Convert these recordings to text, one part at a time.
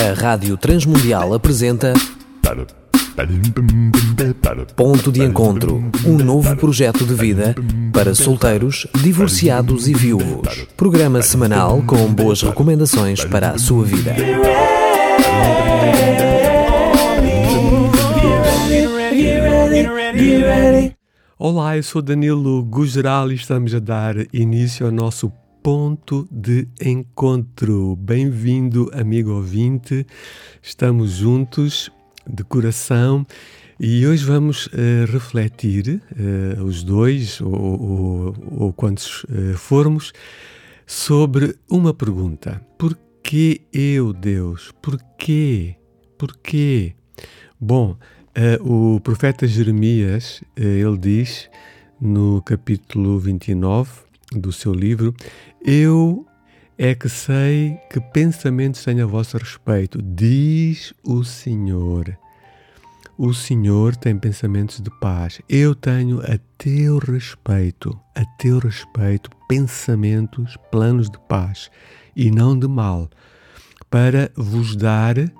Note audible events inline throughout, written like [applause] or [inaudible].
A Rádio Transmundial apresenta Ponto de Encontro, um novo projeto de vida para solteiros, divorciados e viúvos. Programa semanal com boas recomendações para a sua vida. Olá, eu sou Danilo Gugeral e estamos a dar início ao nosso ponto de encontro. Bem-vindo, amigo ouvinte. Estamos juntos de coração e hoje vamos uh, refletir, uh, os dois, ou, ou, ou quantos uh, formos, sobre uma pergunta: Porquê eu, Deus? Porquê? Porquê? Bom, o profeta Jeremias, ele diz no capítulo 29 do seu livro: Eu é que sei que pensamentos tenho a vosso respeito, diz o Senhor. O Senhor tem pensamentos de paz. Eu tenho a teu respeito, a teu respeito, pensamentos, planos de paz e não de mal, para vos dar uh,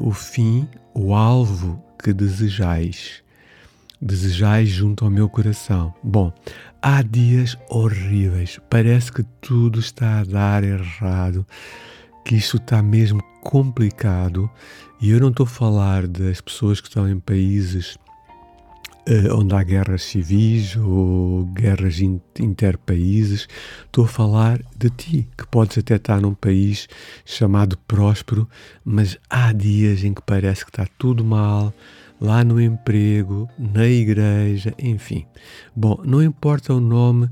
o fim, o alvo que desejais. Desejais junto ao meu coração. Bom, há dias horríveis, parece que tudo está a dar errado, que isto está mesmo complicado. E eu não estou a falar das pessoas que estão em países uh, onde há guerras civis ou guerras in interpaíses. Estou a falar de ti, que podes até estar num país chamado próspero, mas há dias em que parece que está tudo mal lá no emprego, na igreja, enfim. Bom, não importa o nome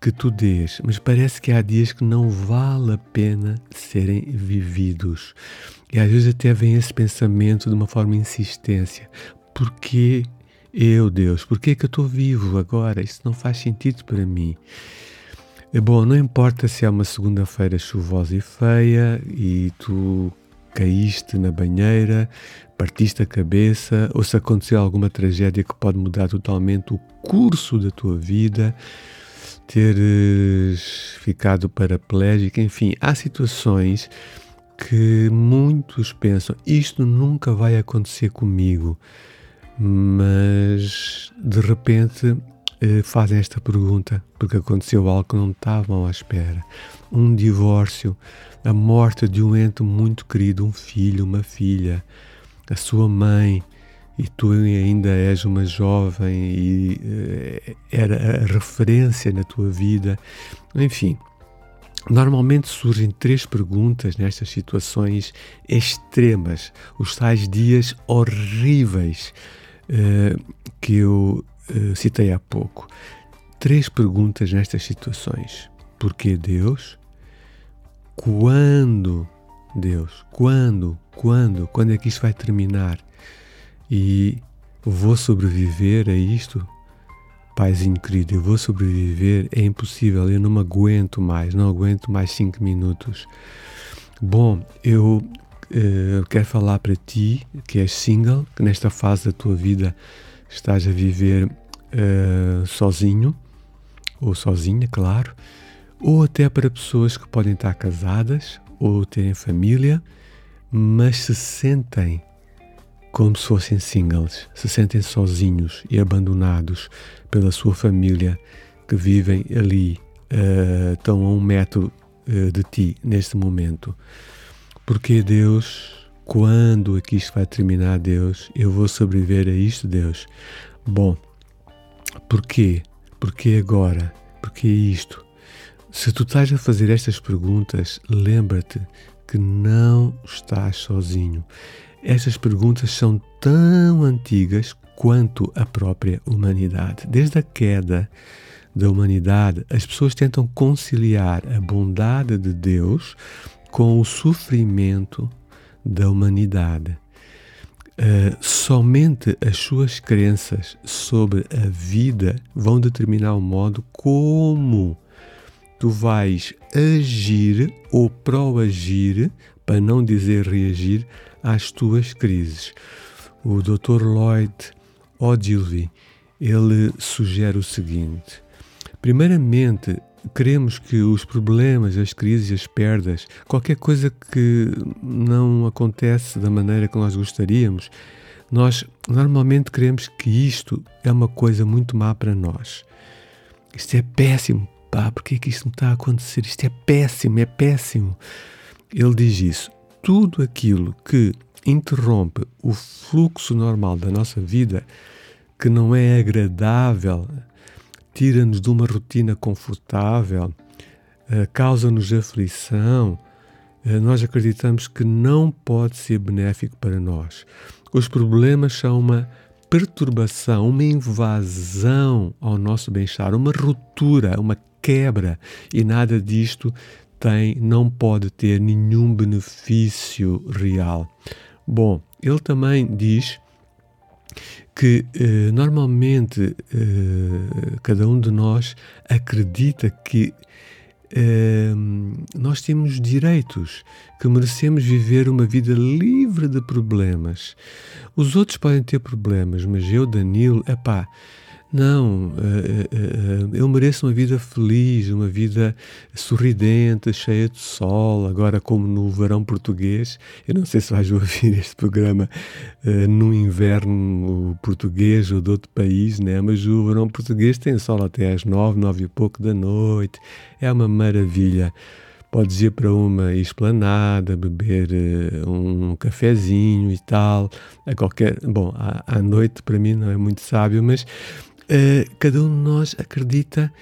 que tu dês, mas parece que há dias que não vale a pena serem vividos. E às vezes até vem esse pensamento de uma forma insistência. Porquê eu, Deus? Porquê que eu estou vivo agora? Isso não faz sentido para mim. É bom, não importa se é uma segunda-feira chuvosa e feia e tu caíste na banheira, partiste a cabeça, ou se aconteceu alguma tragédia que pode mudar totalmente o curso da tua vida, teres ficado paraplégico, enfim, há situações que muitos pensam: isto nunca vai acontecer comigo, mas de repente eh, fazem esta pergunta porque aconteceu algo que não estavam à espera. Um divórcio, a morte de um ente muito querido, um filho, uma filha, a sua mãe, e tu ainda és uma jovem e uh, era a referência na tua vida. Enfim, normalmente surgem três perguntas nestas situações extremas, os tais dias horríveis uh, que eu uh, citei há pouco. Três perguntas nestas situações. Porquê Deus? Quando Deus? Quando? Quando? Quando é que isto vai terminar? E vou sobreviver a isto? Paizinho querido, eu vou sobreviver, é impossível, eu não me aguento mais, não aguento mais cinco minutos. Bom, eu uh, quero falar para ti que és single, que nesta fase da tua vida estás a viver uh, sozinho, ou sozinha, claro, ou até para pessoas que podem estar casadas ou terem família, mas se sentem como se fossem singles, se sentem sozinhos e abandonados pela sua família que vivem ali, uh, estão a um metro uh, de ti neste momento. Porque Deus, quando aqui isto vai terminar, Deus, eu vou sobreviver a isto, Deus. Bom, porquê? Porquê agora? Porquê isto? Se tu estás a fazer estas perguntas, lembra-te que não estás sozinho. Estas perguntas são tão antigas quanto a própria humanidade. Desde a queda da humanidade, as pessoas tentam conciliar a bondade de Deus com o sofrimento da humanidade. Uh, somente as suas crenças sobre a vida vão determinar o modo como tu vais agir ou proagir, para não dizer reagir, às tuas crises. O Dr. Lloyd Ogilvy, ele sugere o seguinte: primeiramente, queremos que os problemas, as crises, as perdas, qualquer coisa que não acontece da maneira que nós gostaríamos, nós normalmente queremos que isto é uma coisa muito má para nós. Isto é péssimo. Pá, por que é que isto não está a acontecer? Isto é péssimo, é péssimo. Ele diz isso. Tudo aquilo que interrompe o fluxo normal da nossa vida, que não é agradável, tira-nos de uma rotina confortável, eh, causa-nos aflição, eh, nós acreditamos que não pode ser benéfico para nós. Os problemas são uma perturbação, uma invasão ao nosso bem-estar, uma ruptura, uma quebra, e nada disto tem, não pode ter nenhum benefício real. Bom, ele também diz que eh, normalmente eh, cada um de nós acredita que eh, nós temos direitos, que merecemos viver uma vida livre de problemas. Os outros podem ter problemas, mas eu, Danilo, é pá não, uh, uh, eu mereço uma vida feliz, uma vida sorridente, cheia de sol, agora como no verão português. Eu não sei se vais [laughs] ouvir este programa no inverno português ou de outro país, né? mas o verão português tem sol até às nove, nove e pouco da noite. É uma maravilha. Podes ir para uma esplanada, beber um cafezinho e tal, a qualquer. Bom, à noite para mim não é muito sábio, mas uh, cada um de nós acredita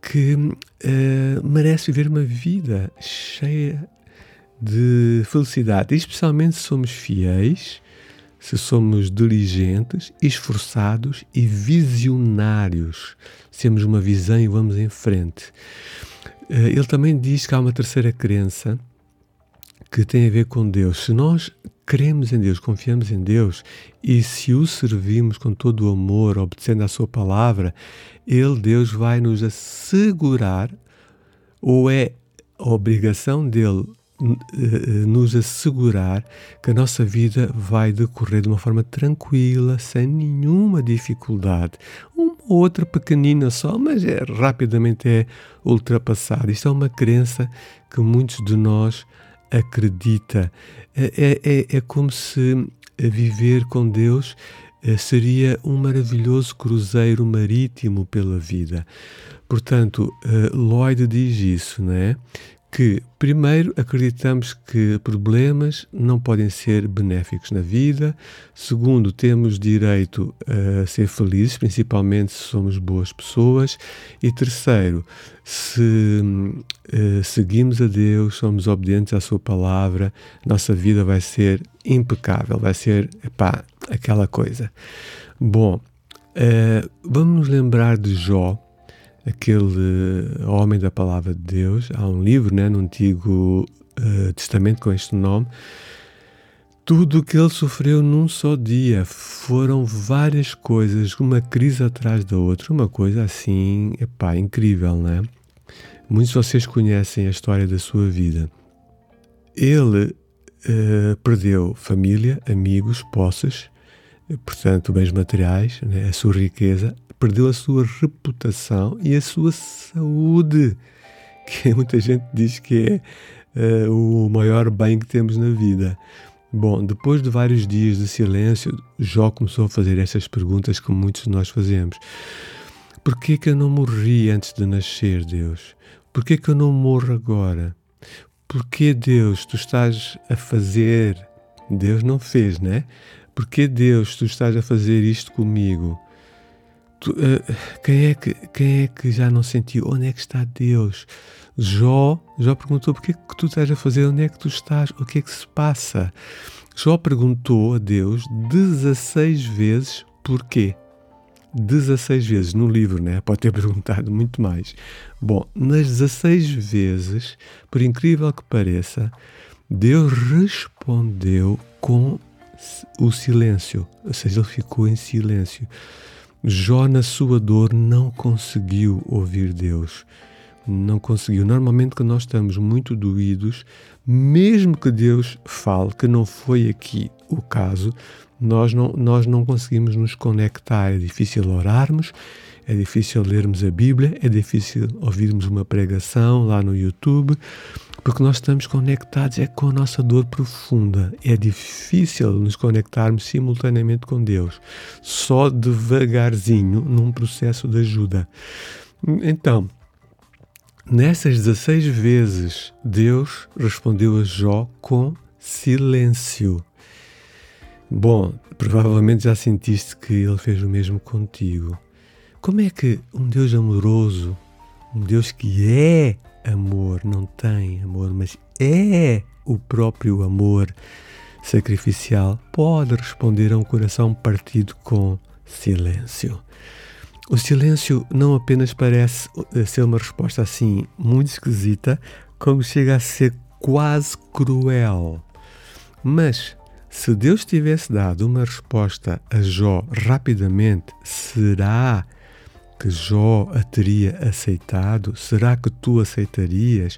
que uh, merece viver uma vida cheia de felicidade, e especialmente se somos fiéis, se somos diligentes, esforçados e visionários. Temos uma visão e vamos em frente. Uh, ele também diz que há uma terceira crença que tem a ver com Deus. Se nós cremos em Deus, confiamos em Deus e se o servimos com todo o amor, obedecendo à Sua palavra, Ele, Deus, vai nos assegurar, ou é a obrigação dele eh, nos assegurar que a nossa vida vai decorrer de uma forma tranquila, sem nenhuma dificuldade. Uma outra pequenina só, mas é rapidamente é ultrapassada. Isto é uma crença que muitos de nós acredita. É, é, é, é como se viver com Deus eh, seria um maravilhoso cruzeiro marítimo pela vida. Portanto, eh, Lloyd diz isso, não é? Que, primeiro, acreditamos que problemas não podem ser benéficos na vida. Segundo, temos direito a ser felizes, principalmente se somos boas pessoas. E terceiro, se uh, seguimos a Deus, somos obedientes à Sua palavra, nossa vida vai ser impecável, vai ser, epá, aquela coisa. Bom, uh, vamos nos lembrar de Jó aquele homem da palavra de Deus. Há um livro né, no Antigo uh, Testamento com este nome. Tudo o que ele sofreu num só dia foram várias coisas, uma crise atrás da outra, uma coisa assim, epá, incrível, né? Muitos de vocês conhecem a história da sua vida. Ele uh, perdeu família, amigos, posses, portanto, bens materiais, né, a sua riqueza, perdeu a sua reputação e a sua saúde, que [laughs] muita gente diz que é uh, o maior bem que temos na vida. Bom, depois de vários dias de silêncio, Jó começou a fazer estas perguntas que muitos de nós fazemos. Por que que eu não morri antes de nascer, Deus? Por que que eu não morro agora? Por que, Deus, tu estás a fazer? Deus não fez, né? Por que, Deus, tu estás a fazer isto comigo? Tu, uh, quem, é que, quem é que já não sentiu? Onde é que está Deus? Jó, Jó perguntou: por que, é que tu estás a fazer? Onde é que tu estás? O que é que se passa? Jó perguntou a Deus 16 vezes porquê. 16 vezes no livro, né? [laughs] Pode ter perguntado muito mais. Bom, nas 16 vezes, por incrível que pareça, Deus respondeu com o silêncio, ou seja, ele ficou em silêncio. Jó, na sua dor, não conseguiu ouvir Deus. Não conseguiu. Normalmente, quando nós estamos muito doídos, mesmo que Deus fale, que não foi aqui o caso, nós não, nós não conseguimos nos conectar. É difícil orarmos, É difícil lermos a Bíblia, é difícil ouvirmos uma pregação lá no YouTube, porque nós estamos conectados é com a nossa dor profunda. É difícil nos conectarmos simultaneamente com Deus, só devagarzinho num processo de ajuda. Então, nessas 16 vezes, Deus respondeu a Jó com silêncio. Bom, provavelmente já sentiste que ele fez o mesmo contigo. Como é que um Deus amoroso, um Deus que é amor, não tem amor, mas é o próprio amor sacrificial, pode responder a um coração partido com silêncio? O silêncio não apenas parece eh, ser uma resposta assim muito esquisita, como chega a ser quase cruel. Mas se Deus tivesse dado uma resposta a Jó rapidamente, será que Jó a teria aceitado? Será que tu aceitarias?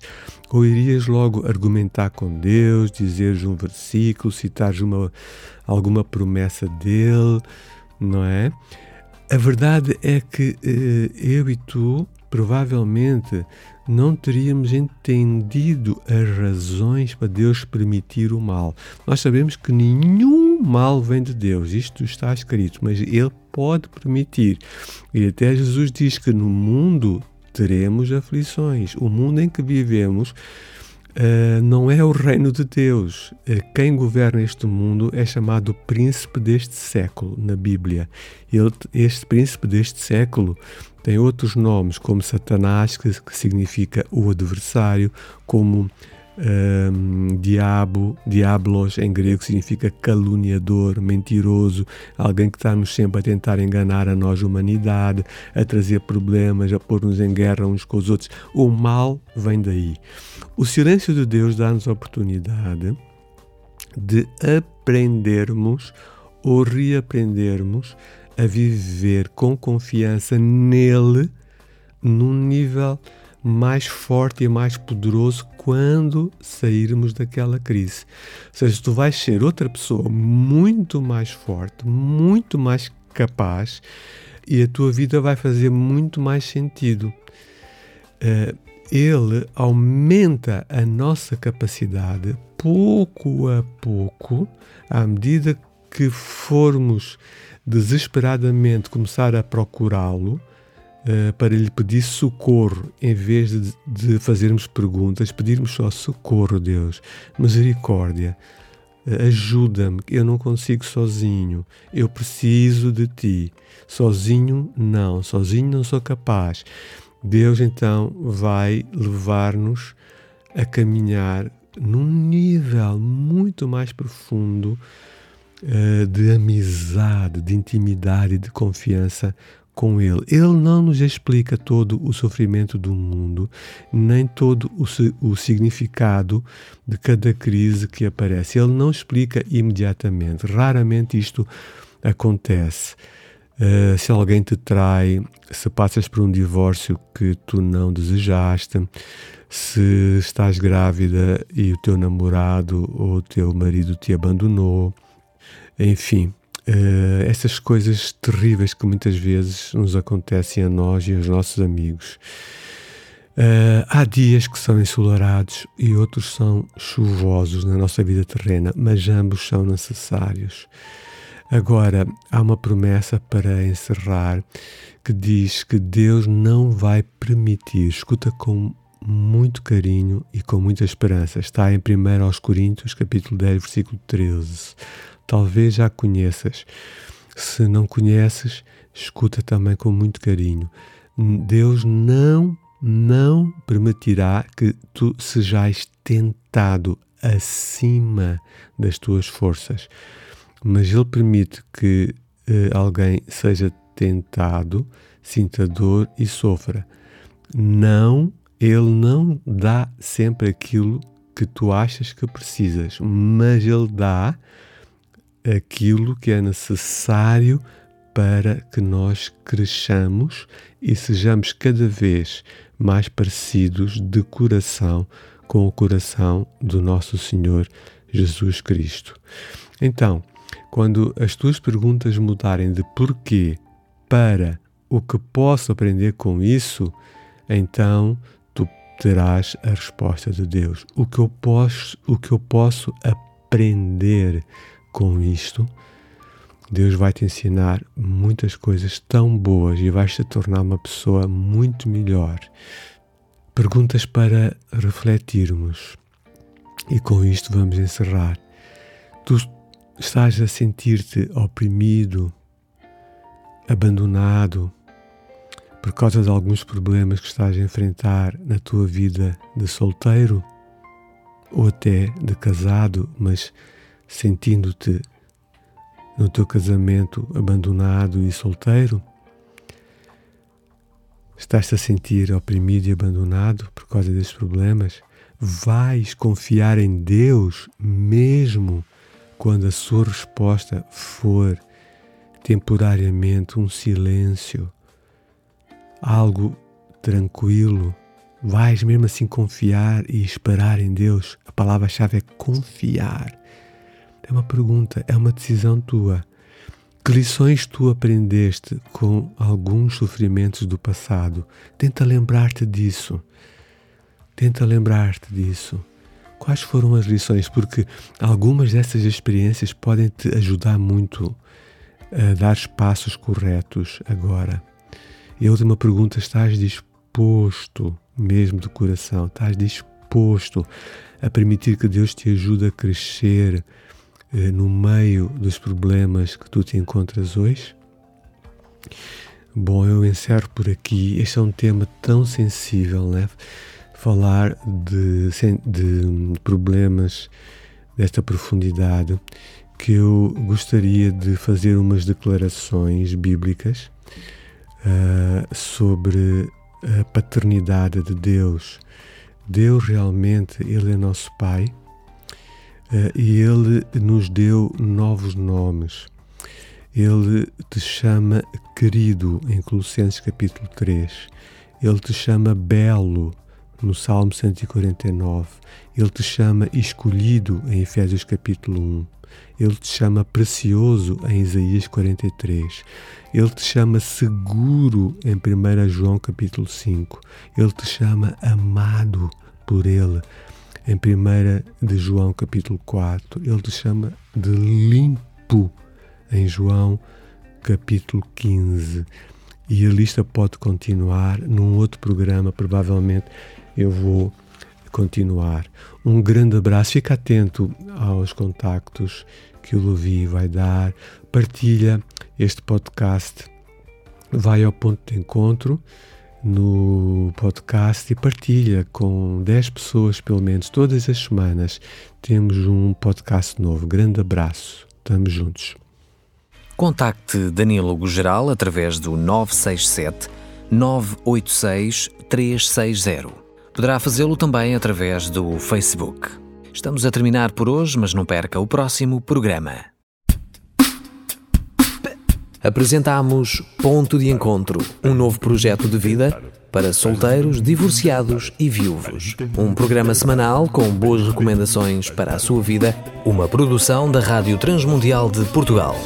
Ou irias logo argumentar com Deus, dizeres um versículo, citares uma, alguma promessa dele, não é? A verdade é que eh, eu e tu provavelmente não teríamos entendido as razões para Deus permitir o mal. Nós sabemos que nenhum mal vem de Deus, isto está escrito, mas Ele pode permitir. E até Jesus diz que no mundo teremos aflições. O mundo em que vivemos Uh, não é o reino de Deus. Uh, quem governa este mundo é chamado príncipe deste século na Bíblia. Ele, este príncipe deste século tem outros nomes, como Satanás, que, que significa o adversário, como um, diabo, diablos em grego significa caluniador, mentiroso, alguém que está-nos sempre a tentar enganar a nós, humanidade, a trazer problemas, a pôr-nos em guerra uns com os outros. O mal vem daí. O silêncio de Deus dá-nos a oportunidade de aprendermos ou reaprendermos a viver com confiança nele num nível mais forte e mais poderoso quando sairmos daquela crise. Ou seja, tu vais ser outra pessoa muito mais forte, muito mais capaz e a tua vida vai fazer muito mais sentido. Uh, ele aumenta a nossa capacidade pouco a pouco, à medida que formos desesperadamente começar a procurá-lo uh, para lhe pedir socorro, em vez de, de, fazermos perguntas, pedirmos só socorro, Deus, misericórdia, uh, ajuda-me, eu não consigo sozinho, eu preciso de ti. Sozinho, não, sozinho não sou capaz. Deus então vai levar-nos a caminhar num nível muito mais profundo uh, de amizade, de intimidade, de confiança com Ele. Ele não nos explica todo o sofrimento do mundo, nem todo o, o, significado de cada crise que aparece. Ele não explica imediatamente. Raramente isto acontece. Uh, se alguém te trai, se passas por um divórcio que tu não desejaste, se estás grávida e o teu namorado ou o teu marido te abandonou, enfim, uh, essas coisas terríveis que muitas vezes nos acontecem a nós e aos nossos amigos. Uh, há dias que são ensolarados e outros são chuvosos na nossa vida terrena, mas ambos são necessários. Agora, há uma promessa para encerrar que diz que Deus não vai permitir, escuta com muito carinho e com muita esperança. Está em 1 aos Coríntios, capítulo 10, versículo 13 talvez já conheças. Se não conheces, escuta também com muito carinho. Deus não, não permitirá que tu sejais tentado acima das tuas forças, mas Ele permite que eh, alguém seja tentado, sinta dor e sofra. Não, Ele não dá sempre aquilo que tu achas que precisas, mas Ele dá aquilo que é necessário para que nós cresçamos e sejamos cada vez mais parecidos de coração com o coração do nosso Senhor Jesus Cristo. Então, quando as tuas perguntas mudarem de porquê para o que posso aprender com isso, então tu terás a resposta de Deus. O que eu posso, o que eu posso aprender com isto, Deus vai te ensinar muitas coisas tão boas e vais te tornar uma pessoa muito melhor. Perguntas para refletirmos. E com isto vamos encerrar. Tu estás a sentir-te oprimido, abandonado, por causa de alguns problemas que estás a enfrentar na tua vida de solteiro ou até de casado, mas sentindo-te no teu casamento abandonado e solteiro? Estás-te a sentir oprimido e abandonado por causa desses problemas? Vais confiar em Deus mesmo quando a sua resposta for temporariamente um silêncio algo tranquilo, vais mesmo assim confiar e esperar em Deus? A palavra-chave é confiar. É uma pergunta, é uma decisão tua. Que lições tu aprendeste com alguns sofrimentos do passado? Tenta lembrar-te disso. Tenta lembrar-te disso. Quais foram as lições? Porque algumas dessas experiências podem te ajudar muito a dar os passos corretos agora. E a última pergunta: estás disposto, mesmo de coração, estás disposto a permitir que Deus te ajude a crescer no meio dos problemas que tu te encontras hoje? Bom, eu encerro por aqui. Este é um tema tão sensível, né? Falar de, de problemas desta profundidade que eu gostaria de fazer umas declarações bíblicas uh, sobre a paternidade de Deus. Deus realmente, Ele é nosso Pai e Ele nos deu novos nomes. Ele te chama querido em Colossenses capítulo 3. Ele te chama belo no Salmo 149. Ele te chama escolhido em Efésios capítulo 1. Ele te chama precioso em Isaías 43. Ele te chama seguro em 1 João capítulo 5. Ele te chama amado por ele em 1 de João capítulo 4. Ele te chama de limpo em João capítulo 15. E a lista pode continuar num outro programa, provavelmente eu vou continuar. Um grande abraço, fica atento aos contactos que o Levi vai dar, partilha este podcast, vai ao ponto de encontro no podcast e partilha com 10 pessoas, pelo menos, todas as semanas. Temos um podcast novo. Grande abraço. Estamos juntos. Contacte Danilo Gugeral através do 967 986 360. Poderá fazê-lo também através do Facebook. Estamos a terminar por hoje, mas não perca o próximo programa. Apresentamos Ponto de Encontro, um novo projeto de vida para solteiros, divorciados e viúvos. Um programa semanal com boas recomendações para a sua vida, uma produção da Rádio Transmundial de Portugal.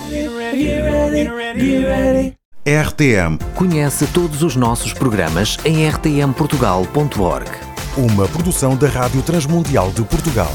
RTM. Conhece todos os nossos programas em rtmportugal.org. Uma produção da Rádio Transmundial de Portugal.